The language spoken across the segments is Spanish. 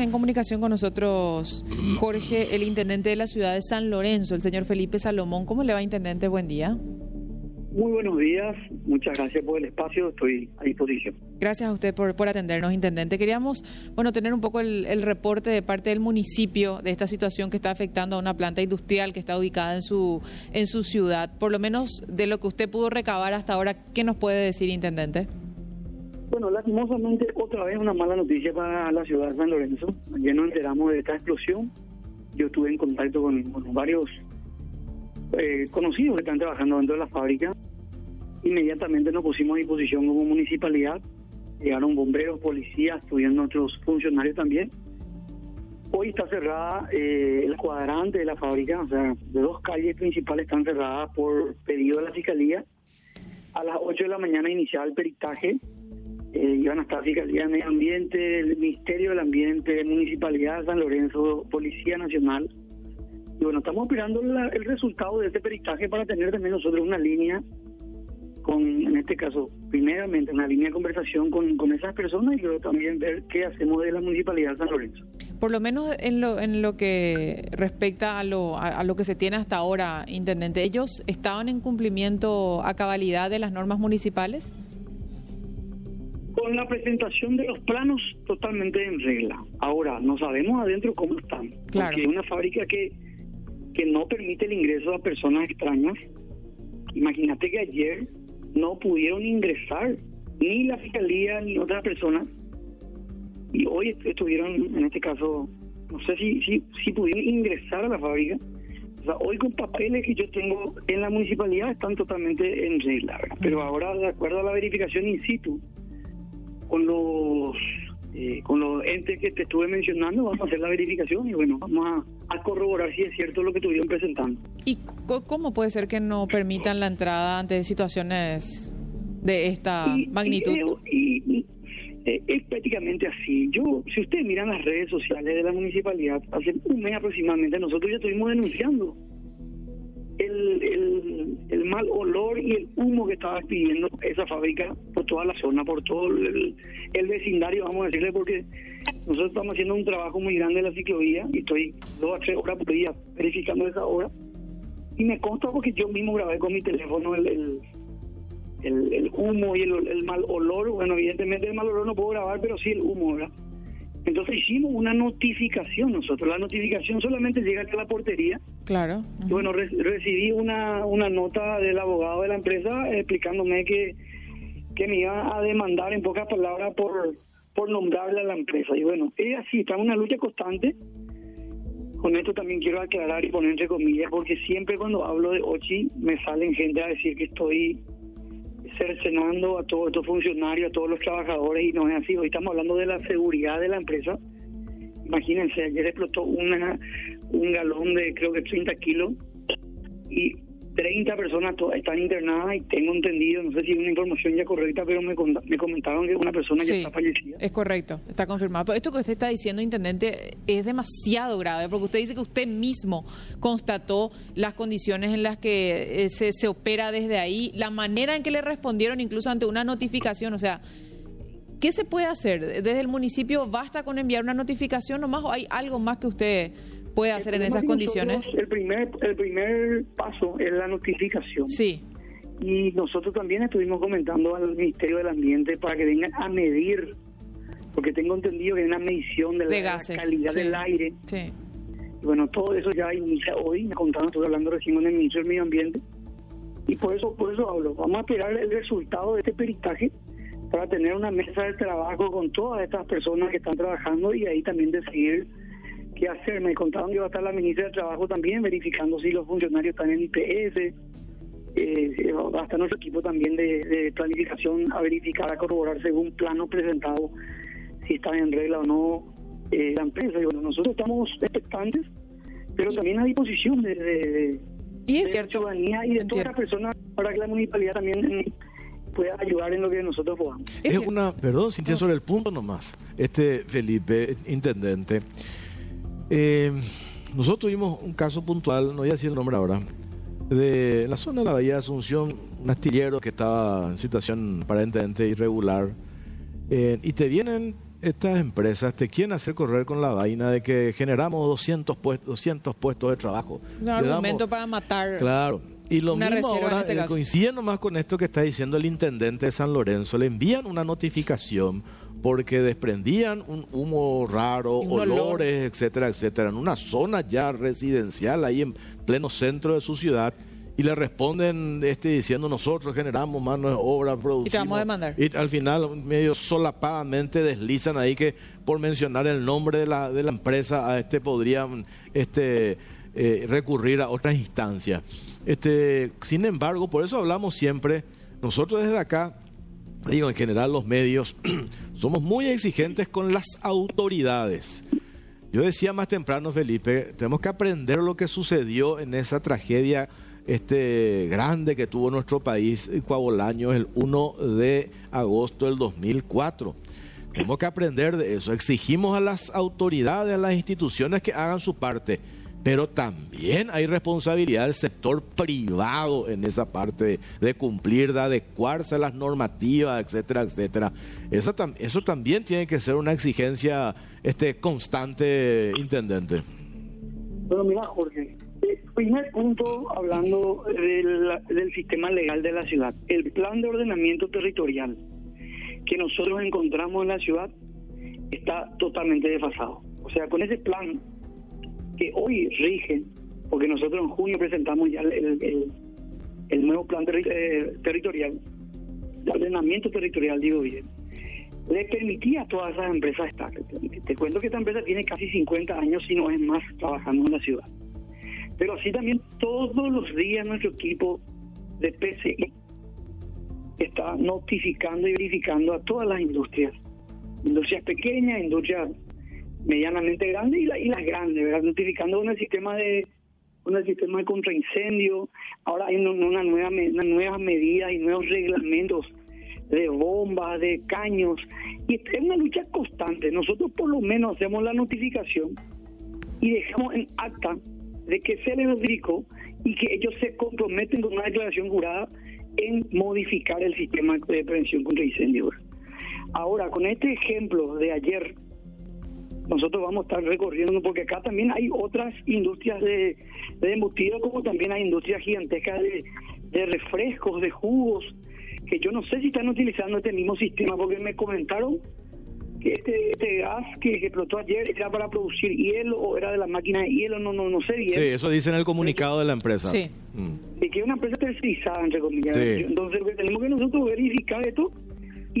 En comunicación con nosotros, Jorge, el intendente de la ciudad de San Lorenzo, el señor Felipe Salomón. ¿Cómo le va, intendente? Buen día. Muy buenos días, muchas gracias por el espacio, estoy a disposición. Gracias a usted por, por atendernos, intendente. Queríamos, bueno, tener un poco el, el, reporte de parte del municipio de esta situación que está afectando a una planta industrial que está ubicada en su, en su ciudad. Por lo menos de lo que usted pudo recabar hasta ahora, ¿qué nos puede decir, intendente? Bueno, lastimosamente otra vez una mala noticia para la ciudad de San Lorenzo. Ayer nos enteramos de esta explosión. Yo estuve en contacto con, varios eh, conocidos que están trabajando dentro de la fábrica. Inmediatamente nos pusimos a disposición como municipalidad. Llegaron bomberos, policías, estuvieron otros funcionarios también. Hoy está cerrada eh, el cuadrante de la fábrica, o sea, de dos calles principales están cerradas por pedido de la fiscalía. A las 8 de la mañana iniciaba el peritaje eh, iban a estar Fiscalía de Medio Ambiente, el Ministerio del Ambiente, Municipalidad de San Lorenzo, Policía Nacional. Y bueno, estamos esperando el resultado de este peritaje para tener también nosotros una línea con, en este caso, primeramente una línea de conversación con, con esas personas y luego también ver qué hacemos de la Municipalidad de San Lorenzo. Por lo menos en lo, en lo que respecta a lo, a lo que se tiene hasta ahora, Intendente, ¿ellos estaban en cumplimiento a cabalidad de las normas municipales? Con la presentación de los planos totalmente en regla. Ahora, no sabemos adentro cómo están. Claro. Porque es una fábrica que, que no permite el ingreso a personas extrañas. Imagínate que ayer no pudieron ingresar ni la fiscalía ni otras personas. Y hoy estuvieron, en este caso, no sé si, si, si pudieron ingresar a la fábrica. O sea, hoy con papeles que yo tengo en la municipalidad están totalmente en regla. Pero ahora, de acuerdo a la verificación in situ, con los eh, con los entes que te estuve mencionando, vamos a hacer la verificación y bueno, vamos a, corroborar si es cierto lo que estuvieron presentando. ¿Y cómo puede ser que no permitan la entrada ante situaciones de esta magnitud? Y, eh, es prácticamente así. Yo, si ustedes miran las redes sociales de la municipalidad, hace un mes aproximadamente nosotros ya estuvimos denunciando el, el, mal olor y el humo que estaba pidiendo esa fábrica por toda la zona, por todo el, vecindario, vamos a decirle, porque nosotros estamos haciendo un trabajo muy grande en la ciclovía y estoy dos a tres horas por día verificando esa obra. Y me consta porque yo mismo grabé con mi teléfono el, el, el humo y el, mal olor. Bueno, evidentemente el mal olor no puedo grabar, pero sí el humo, ¿verdad? Entonces hicimos una notificación nosotros. La notificación solamente llega a la portería. Claro. Bueno, recibí una, una nota del abogado de la empresa explicándome que, que me iba a demandar en pocas palabras por, por nombrarle a la empresa. Y bueno, es así, está en una lucha constante. Con esto también quiero aclarar y poner entre comillas, porque siempre cuando hablo de Ochi me salen gente a decir que estoy cercenando a todos estos funcionarios, a todos los trabajadores, y no es así. Hoy estamos hablando de la seguridad de la empresa. Imagínense, ayer explotó una, un galón de creo que 30 kilos 30 personas están internadas y tengo entendido, no sé si es una información ya correcta, pero me, me comentaron que una persona que está fallecida. Es correcto, está confirmado. Pero esto que usted está diciendo, intendente, es demasiado grave, porque usted dice que usted mismo constató las condiciones en las que eh, se, se opera desde ahí, la manera en que le respondieron incluso ante una notificación, o sea... ¿Qué se puede hacer? ¿Desde el municipio basta con enviar una notificación nomás o hay algo más que usted puede hacer en esas condiciones? el primer, el primer paso es la notificación. Sí. Y nosotros también estuvimos comentando al Ministerio del Ambiente para que vengan a medir, porque tengo entendido que hay una medición de, la calidad del aire. Sí. Y bueno, todo eso ya inicia hoy, me contaron, estoy hablando recién con el Ministro del Medio Ambiente. Y por eso, por eso hablo, vamos a esperar el resultado de este peritaje para tener una mesa de trabajo con todas estas personas que están trabajando y ahí también decidir qué hacer. Me contaron que va a estar la ministra de Trabajo también verificando si los funcionarios están en IPS. Eh, va a estar nuestro equipo también de, planificación a verificar, a corroborar según plano presentado si está en regla o no eh, la empresa. Y bueno, nosotros estamos expectantes, pero también a disposición de, de, ¿Y es de ciudadanía y de todas las personas para que la municipalidad también pueda ayudar en lo que nosotros podamos. Es, una, perdón, Cintia, sobre el punto nomás. Este Felipe, intendente, eh, nosotros tuvimos un caso puntual, no voy a decir el nombre ahora, de la zona de la Bahía de Asunción, un astillero que estaba en situación aparentemente irregular, eh, y te vienen estas empresas te quieren hacer correr con la vaina de que generamos 200 puestos, 200 puestos de trabajo. Es un argumento para matar. Claro. Y lo Una mismo ahora, este eh, caso. coincidiendo más con esto que está diciendo el intendente de San Lorenzo, le envían una notificación porque desprendían un humo raro, Y olor. olores, etcétera, etcétera, en una zona ya residencial ahí en pleno centro de su ciudad. Y le responden este, diciendo nosotros generamos mano de obra, producimos. vamos a demandar. Y al final medio solapadamente deslizan ahí que por mencionar el nombre de la, de la empresa a este podrían este, eh, recurrir a otras instancias. Este, sin embargo, por eso hablamos siempre, nosotros desde acá, digo en general los medios, somos muy exigentes con las autoridades. Yo decía más temprano, Felipe, tenemos que aprender lo que sucedió en esa tragedia este grande que tuvo nuestro país, Coabolaños, el 1 de agosto del 2004. Tenemos que aprender de eso. Exigimos a las autoridades, a las instituciones que hagan su parte, pero también hay responsabilidad del sector privado en esa parte de, cumplir, de adecuarse a las normativas, etcétera, etcétera. Eso, tam- eso también tiene que ser una exigencia este, constante, intendente. Bueno, mira, Jorge, eh, primer punto hablando del sistema legal de la ciudad. El plan de ordenamiento territorial que nosotros encontramos en la ciudad está totalmente desfasado. O sea, con ese plan que hoy rige, porque nosotros en junio presentamos ya el, el- nuevo plan eh, territorial, de ordenamiento territorial, digo bien, le permitía a todas esas empresas estar. Te cuento que esta empresa tiene casi 50 años, si no es más, trabajando en la ciudad. Pero así también todos los días nuestro equipo de PCI está notificando y verificando a todas las industrias. Industrias pequeñas, industrias medianamente grandes y, la- y las grandes, ¿verdad? Notificando el sistema de el sistema de contraincendio. Ahora hay una, nueva, nuevas medidas y nuevos reglamentos de bombas, de caños. Y es una lucha constante. Nosotros por lo menos hacemos la notificación y dejamos en acta de que se les notificó y que ellos se comprometen con una declaración jurada en modificar el sistema de prevención contra incendios. Ahora, con este ejemplo de ayer, nosotros vamos a estar recorriendo, porque acá también hay otras industrias de, de embutido, como también hay industrias gigantescas de, de refrescos, de jugos, que yo no sé si están utilizando este mismo sistema, porque me comentaron que este, este gas que explotó ayer era para producir hielo o era de la máquina de hielo, no, no, no sé bien. Sí, eso dice en el comunicado de la empresa. Sí. Mm. de que es una empresa tercerizada, entre comillas. Sí. Entonces, lo que tenemos que nosotros verificar esto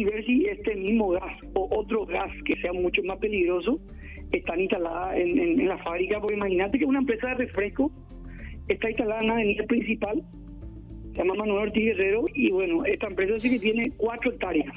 y ver si este mismo gas o otro gas que sea mucho más peligroso están instaladas en, en- en la fábrica. Porque imagínate que una empresa de refresco está instalada en la avenida principal, se llama Manuel Ortiz Guerrero, y bueno, esta empresa sí que tiene cuatro hectáreas.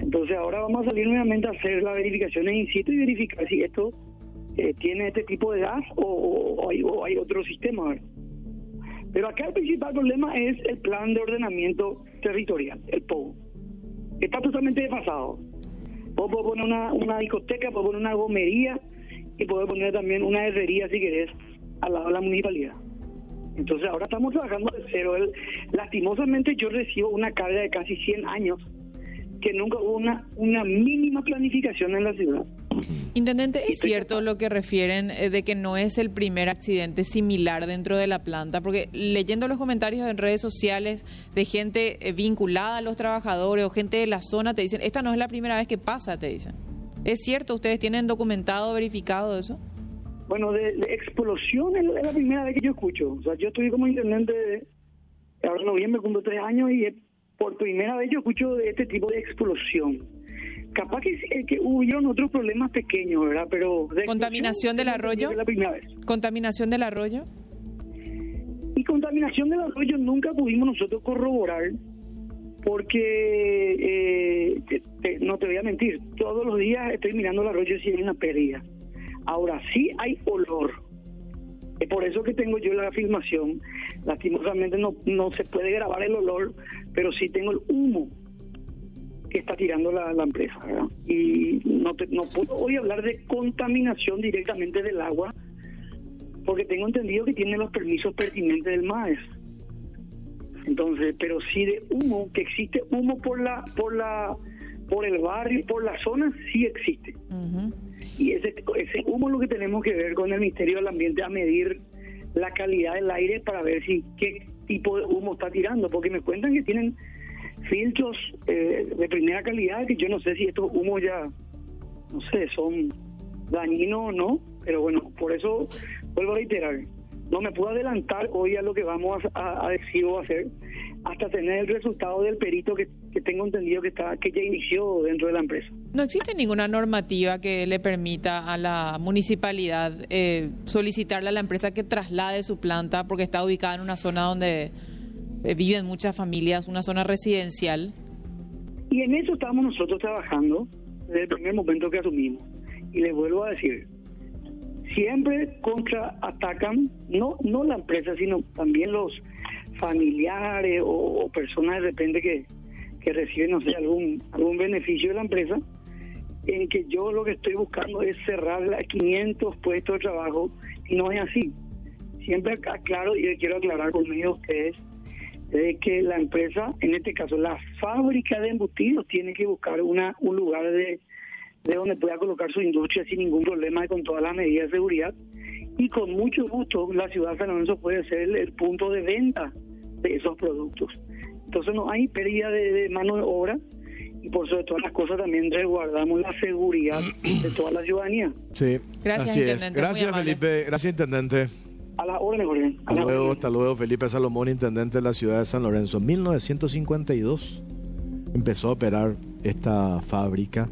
Entonces ahora vamos a salir nuevamente a hacer las verificaciones in situ y verificar si esto eh, tiene este tipo de gas o, hay, o hay otro sistema. Pero acá el principal problema es el plan de ordenamiento territorial, el POU. Está totalmente desfasado. Vos podés poner una, una discoteca, podés poner una gomería y podés poner también una herrería, si querés, al lado de la municipalidad. Entonces ahora estamos trabajando de cero. El- lastimosamente yo recibo una carga de casi 100 años que nunca hubo una, una mínima planificación en la ciudad. Intendente, ¿es cierto lo que refieren eh, de que no es el primer accidente similar dentro de la planta? Porque leyendo los comentarios en redes sociales de gente eh, vinculada a los trabajadores o gente de la zona, te dicen, esta no es la primera vez que pasa, te dicen. ¿Es cierto? ¿Ustedes tienen documentado, verificado eso? Bueno, de, de explosión es la, primera vez que yo escucho. O sea, yo estoy como intendente, de- ahora en noviembre cumplo tres años y por primera vez yo escucho de este tipo de explosión. Capaz que, sí, que hubieron otros problemas pequeños, ¿verdad? Pero... de ¿Contaminación del arroyo? Es la primera vez. ¿Contaminación del arroyo? Y contaminación del arroyo nunca pudimos nosotros corroborar porque, eh, te- te- no te voy a mentir, todos los días estoy mirando el arroyo si hay una pérdida. Ahora sí hay olor. Es por eso que tengo yo la filmación. Lastimosamente no, no se puede grabar el olor, pero sí tengo el humo que está tirando la, la empresa. ¿verdad? Y no, te- no puedo hoy hablar de contaminación directamente del agua, porque tengo entendido que tiene los permisos pertinentes del MAES. Entonces, pero sí de humo, que existe humo por la por la por el barrio, por la zona, sí existe. Y ese, ese humo es lo que tenemos que ver con el Ministerio del Ambiente a medir la calidad del aire para ver si qué tipo de humo está tirando, porque me cuentan que tienen filtros eh, de primera calidad que yo no sé si estos humos ya, no sé, son dañinos o no, pero bueno, por eso vuelvo a reiterar, no me puedo adelantar hoy a lo que vamos a, a decir o hacer hasta tener el resultado del perito que, tengo entendido que está que ya inició dentro de la empresa. No existe ninguna normativa que le permita a la municipalidad eh, solicitarle a la empresa que traslade su planta porque está ubicada en una zona donde eh, viven muchas familias, una zona residencial. Y en eso estamos nosotros trabajando desde el primer momento que asumimos. Y les vuelvo a decir, siempre contraatacan, no, no la empresa, sino también los familiares o, personas de repente que, que reciben, no sé, algún, algún beneficio de la empresa, en que yo lo que estoy buscando es cerrar las 500 puestos de trabajo y no es así. Siempre aclaro y quiero aclarar conmigo a ustedes de que la empresa, en este caso la fábrica de embutidos, tiene que buscar una un lugar de, de donde pueda colocar su industria sin ningún problema y con todas las medidas de seguridad. Y con mucho gusto la ciudad de San Lorenzo puede ser el punto de venta de esos productos. Entonces no hay pérdida de, mano de obra y por sobre todas las cosas también resguardamos la seguridad de toda la ciudadanía. Sí, gracias, Intendente. Gracias, Felipe. Gracias, Intendente. A la orden, Jorge. Hasta luego, hasta luego, Felipe Salomón, Intendente de la ciudad de San Lorenzo. 1952 empezó a operar esta fábrica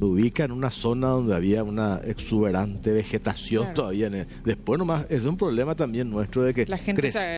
se ubica en una zona donde había una exuberante vegetación todavía. después nomás, es un problema también nuestro de que la gente